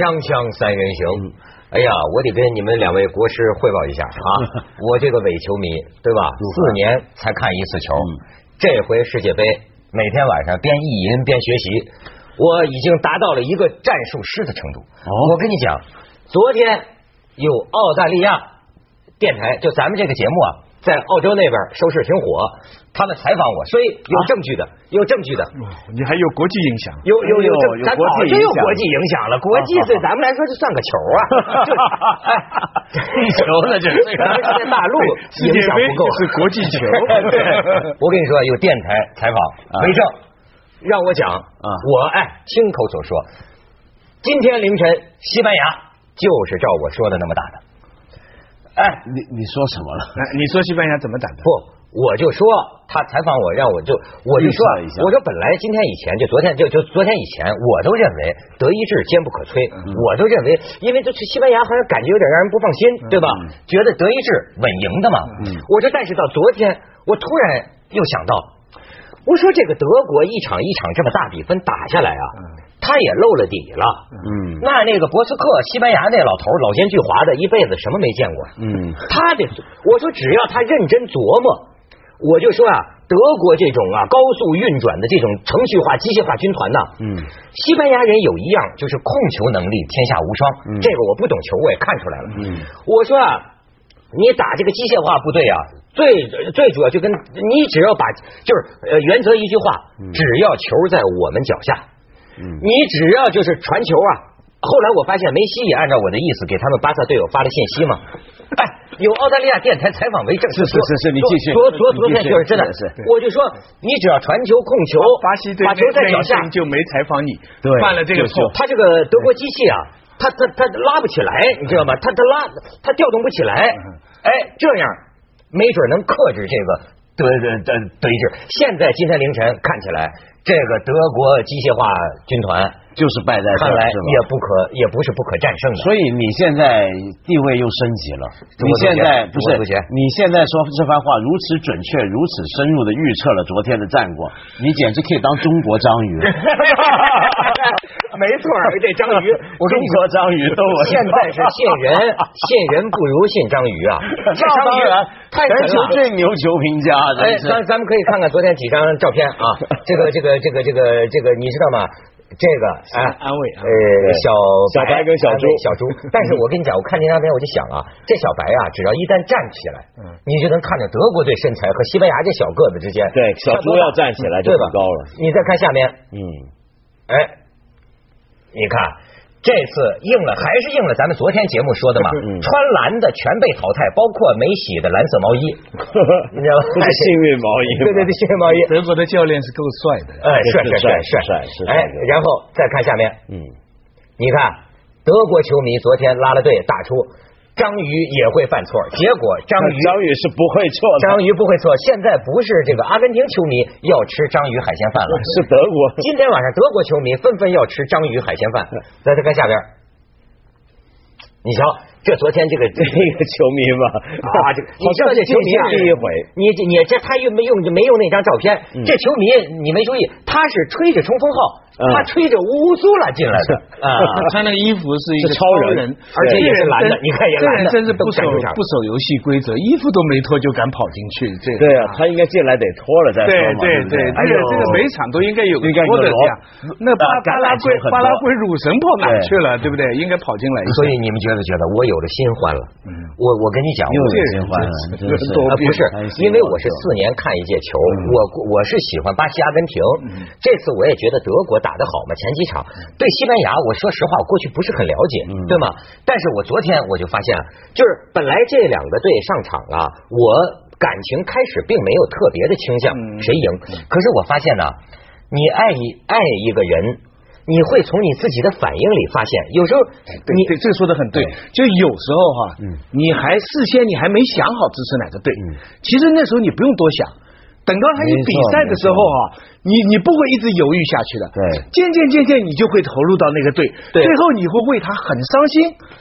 锵锵三人行，哎呀，我得跟你们两位国师汇报一下 啊！我这个伪球迷，对吧？四年才看一次球，这回世界杯每天晚上边意淫边学习，我已经达到了一个战术师的程度。我跟你讲，昨天有澳大利亚电台，就咱们这个节目啊，在澳洲那边收视挺火，他们采访我，所以有证据的，有证据的。你还有国际影响，有有有，咱早就有国际影响了。国际对咱们来说就算个球啊，就哎，地球呢这是咱们在大陆影响不够，是国际球对，我跟你说，有电台采访为证，让我讲啊我哎亲口所说，今天凌晨西班牙就是照我说的那么打的。哎，你你说什么了？哎你说西班牙怎么打的？不，我就说他采访我，让我就我就说我说本来今天以前就昨天就就昨天以前，我都认为德意志坚不可摧，我都认为，因为这西班牙好像感觉有点让人不放心，对吧？觉得德意志稳赢的嘛。我说，但是到昨天，我突然又想到，我说这个德国一场一场这么大比分打下来啊，他也露了底了。嗯。那那个博斯克，西班牙那老头老奸巨猾的，一辈子什么没见过。嗯，他得，我说只要他认真琢磨，我就说啊，德国这种啊高速运转的这种程序化、机械化军团呐，嗯，西班牙人有一样就是控球能力天下无双，嗯。这个我不懂球我也看出来了，嗯，我说啊，你打这个机械化部队啊，最最主要就跟你只要把就是呃原则一句话，只要球在我们脚下，嗯你只要就是传球啊。后来我发现梅西也按照我的意思给他们巴萨队友发了信息嘛，哎，有澳大利亚电台采访为证，是是是是你继续昨昨昨天就是真的是是，我就说你只要传球控球，巴西队把球在脚下就没采访你，对犯了这个错就。他这个德国机器啊，他他他拉不起来，你知道吗？他他拉他调动不起来，哎，这样没准能克制这个德德德德意志。现在今天凌晨看起来，这个德国机械化军团就是败在这看来也不可也不是不可战胜的。所以你现在地位又升级了，你现在不是你现在说这番话如此准确、如此深入的预测了昨天的战果，你简直可以当中国章鱼。没错儿，这章鱼，我跟你说，中国章鱼都我现在是信人，信人不如信章鱼啊！这章鱼太全球。最牛球评家，哎，咱咱们可以看看昨天几张照片啊，这个这个这个这个这个，你知道吗？这个哎，安慰啊。呃，小小白跟小猪。小猪。但是我跟你讲，我看这张片，我就想啊，这小白啊，只要一旦站起来，嗯。你就能看见德国队身材和西班牙这小个子之间，对小猪要站起来就很高了。你再看下面，嗯，哎，你看这次应了，还是应了咱们昨天节目说的嘛，嗯。穿蓝的全被淘汰，包括没洗的蓝色毛衣，你知道吗？幸运毛衣对对对，幸运毛衣。德国的教练是够帅的，哎，帅帅帅是帅是帅哎，然后再看下面，嗯，你看德国球迷昨天拉了队打出章鱼也会犯错，结果章鱼章鱼是不会错的，章鱼不会错，现在不是这个阿根廷球迷要吃章鱼海鲜饭了，是德国。今天晚上德国球迷纷纷要吃章鱼海鲜饭。再再看下边，你瞧，这昨天这个这 这个球迷吧，啊，这个 你知道这球迷啊，第一回，你你这他又没用没用那张照片？这球迷你没注意，他是吹着冲锋号，嗯他吹着乌苏拉进来的 啊。他穿那个衣服是一个超人人，而且也是蓝的你看也蓝的真是不守不守游戏规则，衣服都没脱就敢跑进去，这对啊，他应该进来得脱了再说对嘛，对对对，而且这个这个每场都应该有个应该有个脱的这样。那巴啊巴拉圭巴拉圭乳神跑哪去了？对不对？应该跑进来。所以你们觉得觉得我有了新欢了？我我跟你讲，又我有新欢了，不是因为我是四年看一届球，我我是喜欢巴西、阿根廷。这次我也觉得德国打得好嘛，前几场对西班牙，我说实话，我过去不是很了解，对吗？但是我昨天我就发现，就是本来这两个队上场啊，我感情开始并没有特别的倾向谁赢，可是我发现呢，你爱一爱一个人。你会从你自己的反应里发现，有时候你对对，这个说的很对。就有时候哈，你还事先你还没想好支持哪个队，其实那时候你不用多想，等到他一比赛的时候啊，你你不会一直犹豫下去的。对。渐渐渐渐你就会投入到那个队，对。最后你会为他很伤心。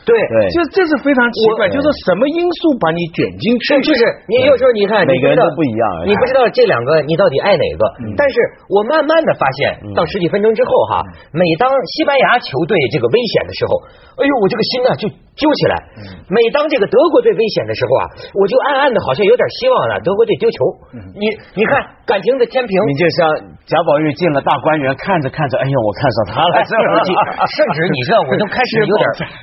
对。对。这这是非常奇怪，就是什么因素把你卷进去？是就是。你有时候你看，每个人都不一样你不知道这两个你到底爱哪个。嗯。但是我慢慢的发现，到十几分钟之后哈，每当西班牙球队这个危险的时候，哎呦，我这个心呢就揪起来。嗯。每当这个德国队危险的时候啊，我就暗暗的好像有点希望了，德国队丢球。嗯。你你看感情的天平。你就像贾宝玉进了大观园，看着看着，哎呦，我看上他了，是吧？甚至你知道，我都开始有点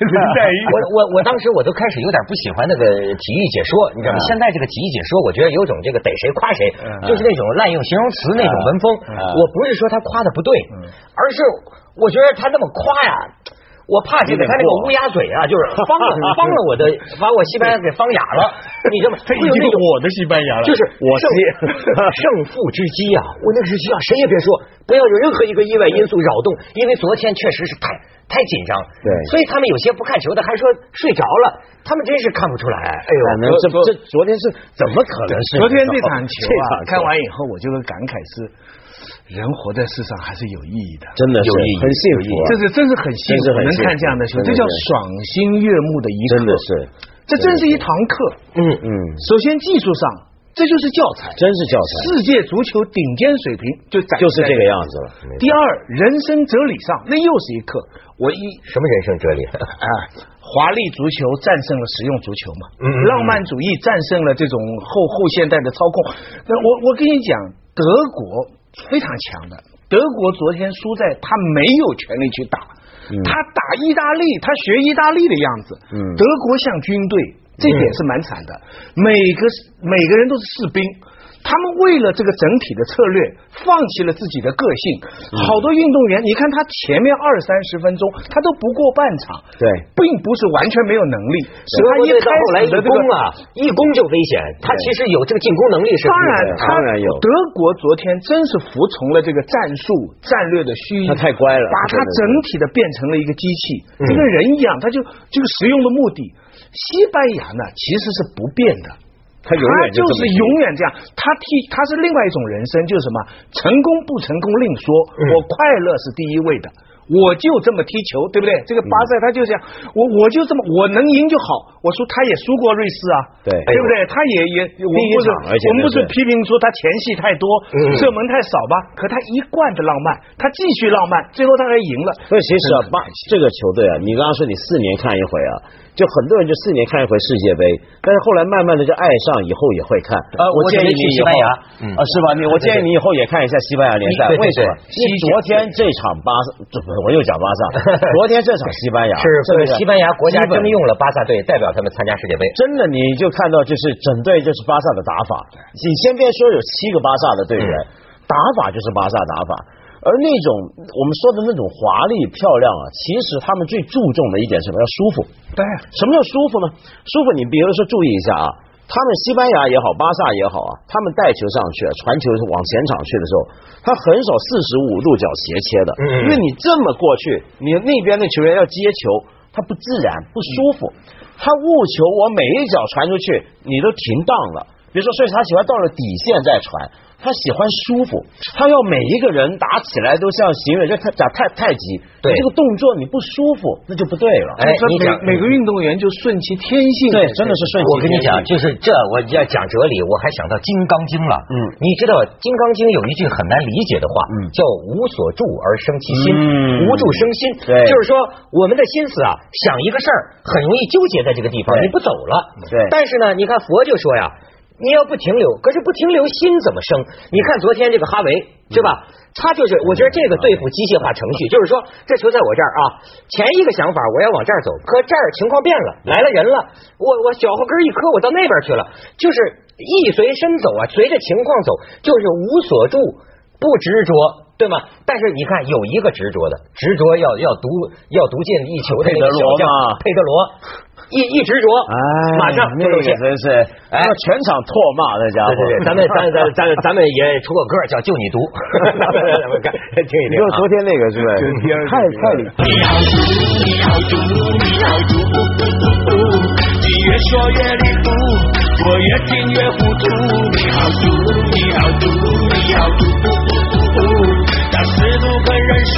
我我我当时我都开始有点不喜欢那个体育解说，你知道吗？现在这个体育解说，我觉得有种这个逮谁夸谁，就是那种滥用形容词那种文风。我不是说他夸的不对，而是我觉得他那么夸呀。我怕这个他那个乌鸦嘴啊，就是 方了方了我的，把我西班牙给方哑了，你知道吗？他已经我的西班牙了，就是我胜胜负之机啊！我那个时期啊，谁也别说，不要有任何一个意外因素扰动，因为昨天确实是太太紧张。对所以他们有些不看球的还说睡着了，他们真是看不出来。哎呦，这这昨天是怎么可能是？昨天这场球啊，看完以后我就会感慨是，人活在世上还是有意义的。真的是有意义很幸福啊，这是真是很幸福，能看这样的球，这叫赏心悦目的一刻。真的是，这真是一堂课。嗯嗯，首先技术上，这就是教材，真是教材，世界足球顶尖水平就就是这个样子了。第二，人生哲理上，那又是一课。我一什么人生哲理？啊，华丽足球战胜了实用足球嘛，嗯嗯浪漫主义战胜了这种后后现代的操控。那我我跟你讲，德国非常强的，德国昨天输在他没有权利去打，嗯他打意大利，他学意大利的样子，嗯德国像军队，这点是蛮惨的，每个每个人都是士兵。他们为了这个整体的策略，放弃了自己的个性。嗯好多运动员，你看他前面二三十分钟，他都不过半场，对，并不是完全没有能力，是他一开到后来一始的这个。攻啊，一攻就危险。他其实有这个进攻能力是当然，当然有德国昨天真是服从了这个战术战略的虚，他太乖了把它真的是整体的变成了一个机器，嗯就跟人一样，他就这个实用的目的。西班牙呢，其实是不变的。他永远就是永远这样，他替他是另外一种人生，就是什么成功不成功另说，嗯我快乐是第一位的，我就这么踢球，对不对？这个巴塞他就这样，我我就这么我能赢就好，我说他也输过瑞士啊，对对不对？他也也我们不是我们不是批评说他前戏太多嗯，射门太少吧？可他一贯的浪漫，他继续浪漫，最后他还赢了。所以其实啊，巴这个球队啊，你刚刚说你四年看一回啊，就很多人就四年看一回世界杯，但是后来慢慢的就爱上，以后也会看。呃我我建议你西班牙嗯啊，是吧？你我建议你以后也看一下西班牙联赛，为什么？对你昨天这场巴萨，我又讲巴萨，昨天这场西班牙是不西班牙国家征用了巴萨队代表他们参加世界杯。真的，你就看到就是整队就是巴萨的打法。你先别说有七个巴萨的队员，打法就是巴萨打法。而那种我们说的那种华丽漂亮啊，其实他们最注重的一点是什么？要舒服。对，什么叫舒服呢？舒服，你比如说注意一下啊，他们西班牙也好，巴萨也好啊，他们带球上去，传球往前场去的时候，他很少四十五度角斜切的，嗯因为你这么过去，你那边的球员要接球，他不自然，不舒服。他误球，我每一脚传出去，你都停当了。比如说，所以他喜欢到了底线再传，他喜欢舒服，他要每一个人打起来都像行为，这他打太太极，对你这个动作你不舒服，那就不对了。哎你讲每每个运动员就顺其天性，对，真的是顺其天性我跟你讲，就是这，我要讲哲理，我还想到《金刚经》了。嗯你知道《金刚经》有一句很难理解的话，嗯叫“无所住而生其心，嗯无住生心”。对就是说我们的心思啊，想一个事儿很容易纠结在这个地方，你不走了。对但是呢，你看佛就说呀。你要不停留，可是不停留，心怎么生？你看昨天这个哈维是吧？他就是，我觉得这个对付机械化程序，就是说这球在我这儿啊，前一个想法我要往这儿走，可这儿情况变了，来了人了，我我脚后跟一磕，我到那边去了，就是意随身走啊，随着情况走，就是无所住，不执着。对吗？但是你看，有一个执着的，执着要要读要读进一球的那个小将佩德罗嘛佩德罗，一一执着，哎，马上就露馅。那个真是，哎全场唾骂那家伙。对对对，咱们咱咱咱咱们也出个歌叫《就你读》，咱们看听一听就。昨天那个是不是？太太理。你好毒，你好毒，你好毒，你越说越离谱，我越听越糊涂。你好毒，你好毒，不肯认输，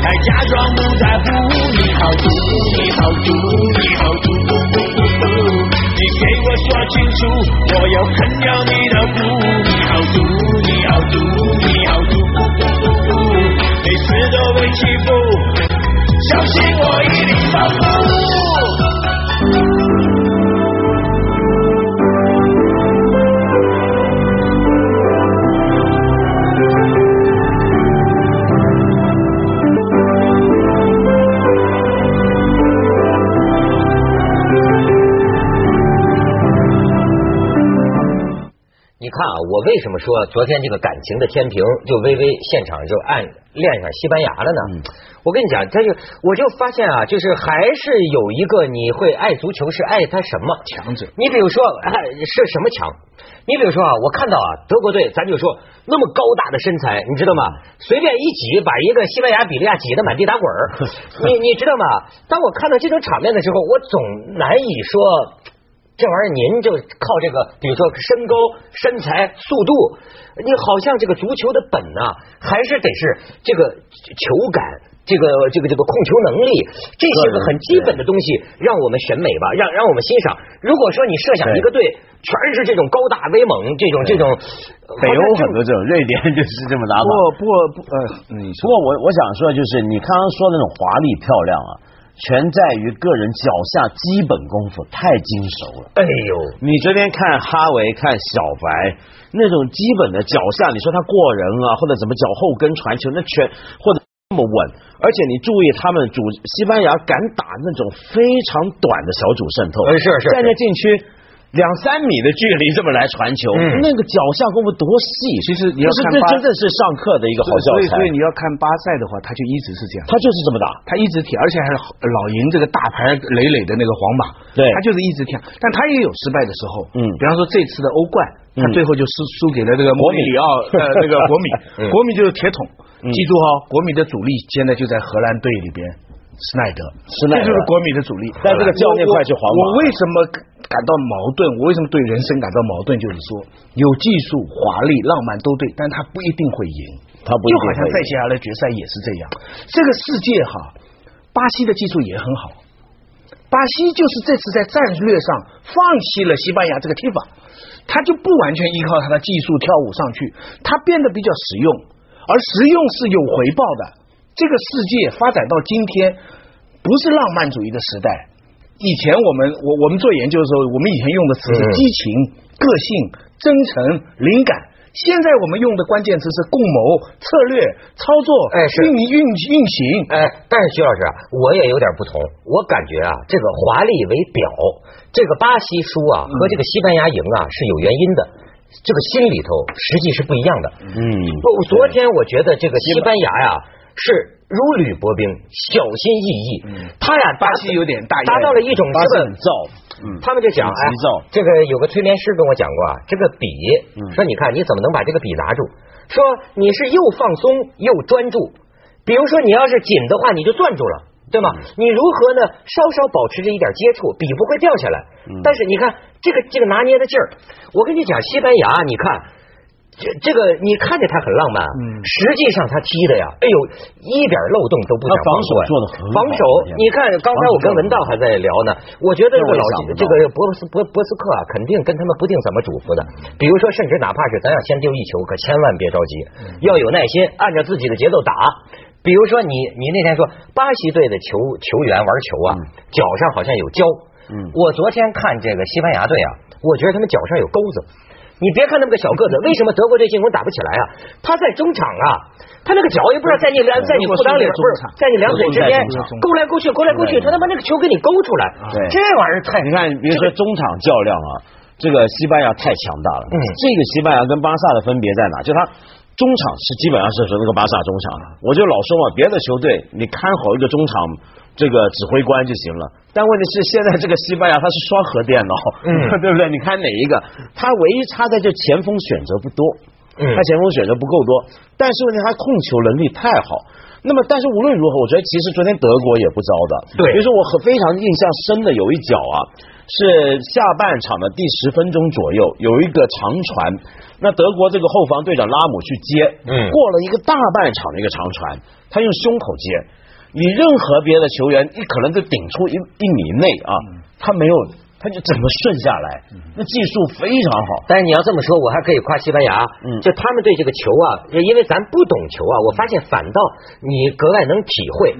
还假装不在乎。你好毒，你好毒，你好毒，你给我说清楚，我要啃掉你的骨。你好毒，你好毒，你好毒，每次都被欺负，相信我一定保护。啊，我为什么说昨天这个感情的天平就微微现场就按恋上西班牙了呢？我跟你讲，他就我就发现啊，就是还是有一个你会爱足球是爱他什么强者你比如说，哎，是什么强？你比如说啊，我看到啊，德国队，咱就说那么高大的身材，你知道吗？随便一挤，把一个西班牙、比利亚挤得满地打滚儿。你你知道吗？当我看到这种场面的时候，我总难以说。这玩意儿您就靠这个，比如说身高、身材、速度，你好像这个足球的本啊、还是得是这个球感。这个这个这个控球能力，这些个很基本的东西，让我们审美吧，让让我们欣赏。如果说你设想一个队全是这种高大威猛，这种这种，北欧很多这种，瑞典 就是这么打法。不过不过不呃，你说不过我我想说，就是你刚刚说的那种华丽漂亮啊，全在于个人脚下基本功夫太精熟了。哎呦，你昨天看哈维、看小白那种基本的脚下，你说他过人啊，或者怎么脚后跟传球，那全或者那么稳，而且你注意他们主西班牙敢打那种非常短的小组渗透，是是是在那禁区。两三米的距离这么来传球，嗯。那个脚下功夫多细！其实你要看真的是上课的一个好教材。所以所以你要看巴塞的话，他就一直是这样。他就是这么打，他一直踢，而且还是老赢这个大牌累累的那个皇马，对。他就是一直踢，但他也有失败的时候，嗯。比方说这次的欧冠，他嗯最后就输输给了这个摩里里奥 呃那个国米。嗯，国米就是铁桶，嗯。记住哦，国米的主力现在就在荷兰队里边。施耐德，施耐德这就是国米的主力。但这个教练我快去皇马我为什么感到矛盾？我为什么对人生感到矛盾？就是说，有技术、华丽、浪漫都对，但他不一定会赢。他不一定就好像会赢赛下来的决赛也是这样。这个世界哈，巴西的技术也很好，巴西就是这次在战略上放弃了西班牙这个踢法，他就不完全依靠他的技术跳舞上去，他变得比较实用，而实用是有回报的。这个世界发展到今天，不是浪漫主义的时代。以前我们我我们做研究的时候，我们以前用的词是嗯激情、个性、真诚、灵感。现在我们用的关键词是共谋、策略、操作、哎是运运运行。哎，但是徐老师啊，我也有点不同。我感觉啊，这个华丽为表，这个巴西输啊和这个西班牙赢啊是有原因的，这个心里头实际是不一样的。嗯不，昨天我觉得这个西班牙呀是如履薄冰，小心翼翼。他呀，巴西有点大意达到了一种这个很燥，嗯他们就讲，哎这个有个催眠师跟我讲过啊，这个笔，嗯说你看你怎么能把这个笔拿住？说你是又放松又专注，比如说你要是紧的话，你就攥住了。对吗？嗯你如何呢？稍稍保持着一点接触，笔不会掉下来。嗯但是你看这个这个拿捏的劲儿，我跟你讲，西班牙，你看这这个，你看着他很浪漫，嗯。实际上他踢的呀，哎呦，一点漏洞都不想他防守呀。做的很好防守，你看刚才我跟文道还在聊呢，我觉得这个老这个博斯博博斯克啊，肯定跟他们不定怎么嘱咐的。比如说，甚至哪怕是咱要先丢一球，可千万别着急，要有耐心，按照自己的节奏打。比如说你你那天说巴西队的球球员玩球啊，脚上好像有胶。嗯。我昨天看这个西班牙队啊，我觉得他们脚上有钩子。你别看那么个小个子，为什么德国队进攻打不起来啊？他在中场啊，他那个脚也不知道在你两在你裤裆里，不是在你两腿之间勾来勾去，勾来勾去，他他妈那个球给你勾出来，这玩意儿太你看，比如说中场较量啊，这个西班牙太强大了。嗯这个西班牙跟巴萨的分别在哪？就他中场是基本上是说那个巴萨中场，我就老说嘛，别的球队你看好一个中场这个指挥官就行了。但问题是现在这个西班牙它是双核电脑，嗯 对不对？你看哪一个？他唯一差在这前锋选择不多，嗯他前锋选择不够多，但是问题他控球能力太好。那么，但是无论如何，我觉得其实昨天德国也不糟的。对比如说我很非常印象深的有一脚啊，是下半场的第十分钟左右，有一个长传，那德国这个后防队长拉姆去接，嗯。过了一个大半场的一个长传，他用胸口接，你任何别的球员，你可能就顶出一一米内啊，他没有他就怎么顺下来，那技术非常好。但是你要这么说，我还可以夸西班牙，嗯。就他们对这个球啊，因为咱不懂球啊，我发现反倒你格外能体会。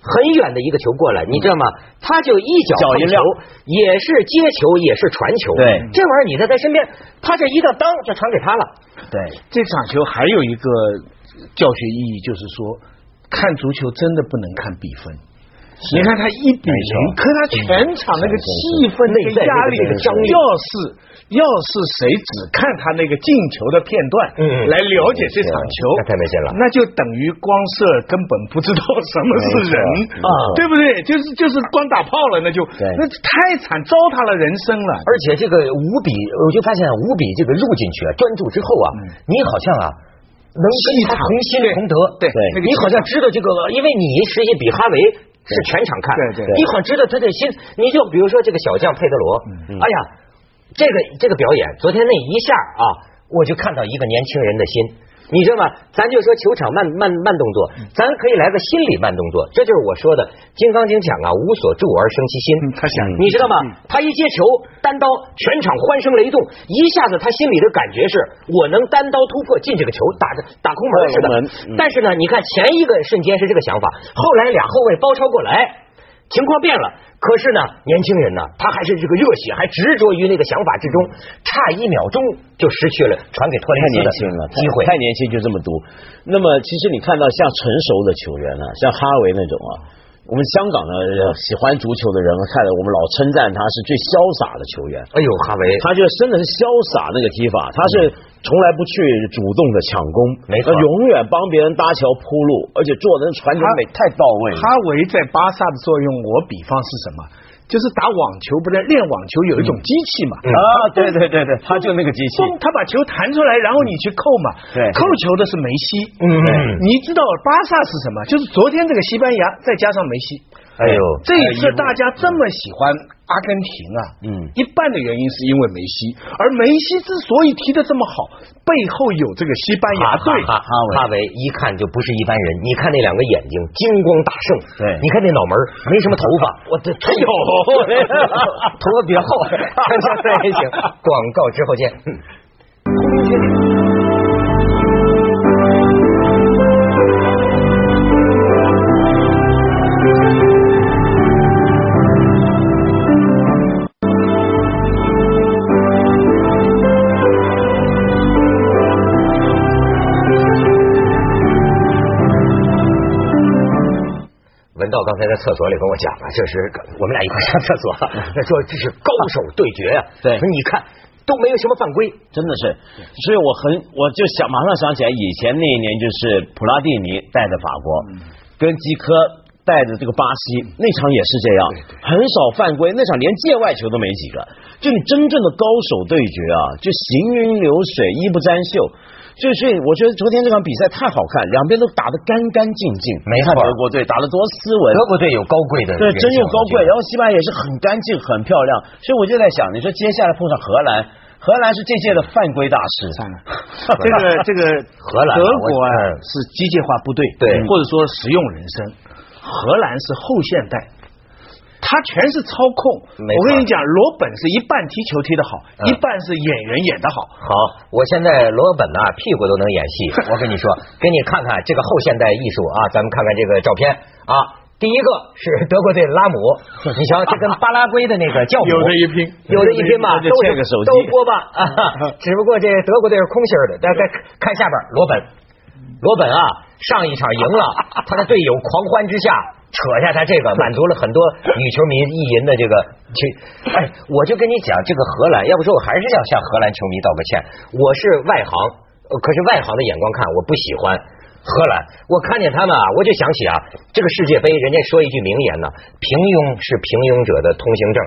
很远的一个球过来，你知道吗？他就一脚脚一球，也是接球，也是传球。对这玩意儿你在他身边，他这一个当就传给他了。对，这场球还有一个教学意义，就是说看足球真的不能看比分。你看他一比零，可他全场那个气氛、那个压力、内在那个张力要是要是谁只看他那个进球的片段，来了解这场球，那太没劲了。那就等于光射根本不知道什么是人啊，对不对？就是就是光打炮了，那就对。那太惨，糟蹋了人生了。而且这个五比，我就发现五比这个入进去啊，专注之后啊，你好像啊。能跟他同心同德，对你好像知道这个，因为你实际比哈维是全场看，对对你很知道他的心。你就比如说这个小将佩德罗，哎呀，这个这个表演，昨天那一下啊，我就看到一个年轻人的心。你知道吗？咱就说球场慢慢慢动作，咱可以来个心理慢动作，这就是我说的《金刚经》讲啊，无所住而生其心。嗯他想你知道吗？他一接球单刀，全场欢声雷动，一下子他心里的感觉是我能单刀突破进这个球，打着打空门似的嗯。但是呢，你看前一个瞬间是这个想法，后来俩后卫包抄过来。情况变了，可是呢，年轻人呢，他还是这个热血，还执着于那个想法之中，差一秒钟就失去了传给托雷太斯的年轻了，机会。太年轻就这么读。那么其实你看到像成熟的球员呢，像哈维那种啊，我们香港的呃喜欢足球的人看了，我们老称赞他是最潇洒的球员。哎呦，哈维，他就真的是潇洒那个踢法，他是从来不去主动的抢攻，没错永远帮别人搭桥铺路，而且做的传球美太到位了。哈维在巴萨的作用，我比方是什么？就是打网球，不是练网球有一种机器嘛？啊，对对对对，他就那个机器，他把球弹出来，然后你去扣嘛。对扣球的是梅西。嗯你知道巴萨是什么？就是昨天这个西班牙再加上梅西。哎呦，这一次大家这么喜欢阿根廷啊，嗯。一半的原因是因为梅西，而梅西之所以踢得这么好，背后有这个西班牙队。哈哈哈维一看就不是一般人，你看那两个眼睛金光大盛，对。你看那脑门没什么头发，我这哎呦，头发比较厚，对，行，广告之后见。厕所里跟我讲了，这是我们俩一块上厕所，他说这是高手对决呀、对。说你看都没有什么犯规，真的是，所以我很我就想马上想起来，以前那一年就是普拉蒂尼带着法国，跟基科带着这个巴西，那场也是这样，很少犯规，那场连界外球都没几个，就你真正的高手对决啊，就行云流水，衣不沾袖。所以，所以我觉得昨天这场比赛太好看，两边都打得干干净净。没错看德国队打得多斯文，德国队有高贵的对，真有高贵，然后西班牙也是很干净、很漂亮，所以我就在想，你说接下来碰上荷兰，荷兰是这届的犯规大师，这个 这个荷兰啊德国啊是机械化部队，对或者说实用人生。荷兰是后现代，他全是操控。我跟你讲，罗本是一半踢球踢得好，嗯一半是演员演得好。好，我现在罗本呐、屁股都能演戏。我跟你说，给你看看这个后现代艺术啊，咱们看看这个照片啊。第一个是德国队拉姆，你瞧，这跟巴拉圭的那个教母有的一拼有的一拼吧，都这个手机都播吧啊。只不过这德国队是空心儿的，大家看下边罗本，罗本啊，上一场赢了，他的队友狂欢之下扯下他这个，满足了很多女球迷意淫的这个去。哎，我就跟你讲，这个荷兰，要不说我还是要向荷兰球迷道个歉，我是外行，可是外行的眼光看，我不喜欢。荷兰，我看见他们啊，我就想起啊，这个世界杯，人家说一句名言呢，平庸是平庸者的通行证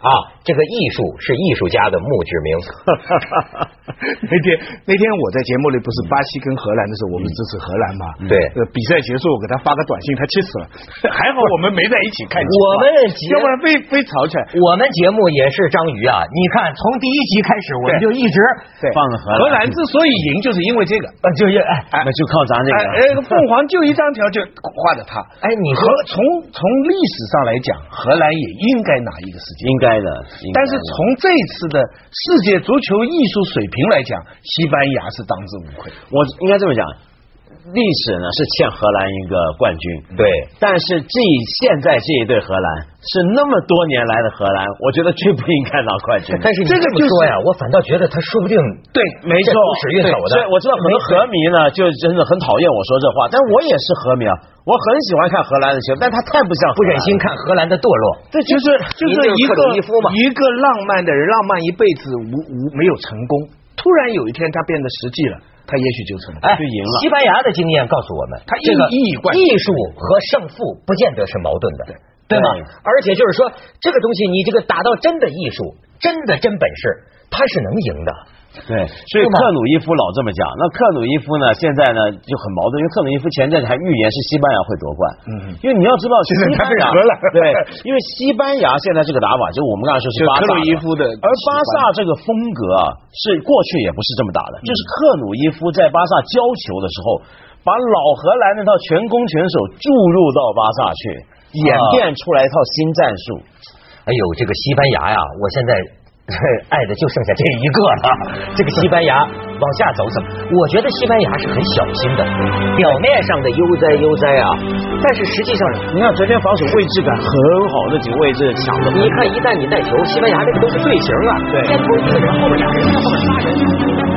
啊，这个艺术是艺术家的墓志铭。那天那天我在节目里不是巴西跟荷兰的时候，我们支持荷兰嘛？对呃，比赛结束我给他发个短信，他气死了。还好我们没在一起看球啊，我们节要不然非非吵起来。我们节目也是章鱼啊，你看从第一集开始，我们就一直对，放了荷兰荷兰之所以赢，就是因为这个。呃，就是哎那就靠咱这哎个。哎，凤凰就一张条就画着他。哎，你和说从从历史上来讲，荷兰也应该拿一个世界。应该的但是从这次的世界足球艺术水平来讲，西班牙是当之无愧。我应该这么讲，历史呢是欠荷兰一个冠军，对，但是这现在这一队荷兰是那么多年来的荷兰，我觉得最不应该拿冠军。但是你这个就是么说呀，我反倒觉得他说不定对，没错。是运走的。对所以我知道很多荷迷呢，就真的很讨厌我说这话，但我也是荷迷啊，我很喜欢看荷兰的球，但他太不像不忍心看荷兰的堕落。这就是就是一个一个浪漫的人，浪漫一辈子无无没有成功，突然有一天他变得实际了，他也许就成了。哎，就赢了西班牙的经验告诉我们，他这个艺术和胜负不见得是矛盾的，对对吗？而且就是说，这个东西你这个打到真的艺术，真的真本事，他是能赢的。对，所以克鲁伊夫老这么讲。那克鲁伊夫呢，现在呢就很矛盾，因为克鲁伊夫前阵子还预言是西班牙会夺冠。嗯因为你要知道，西班牙对，因为西班牙现在这个打法，就我们刚才说是巴萨克鲁伊夫的而巴萨这个风格啊，是过去也不是这么打的，就是克鲁伊夫在巴萨教球的时候，把老荷兰那套全攻全守注入到巴萨去，演变出来一套新战术。哎呦，这个西班牙呀，我现在 爱的就剩下这一个了。这个西班牙往下走怎么？我觉得西班牙是很小心的，表面上的悠哉悠哉啊，但是实际上，你看昨天防守位置感很好，的几个位置抢的。你看一旦你带球，西班牙这个都是队形啊，对先头一个人，后边俩人，后边仨人。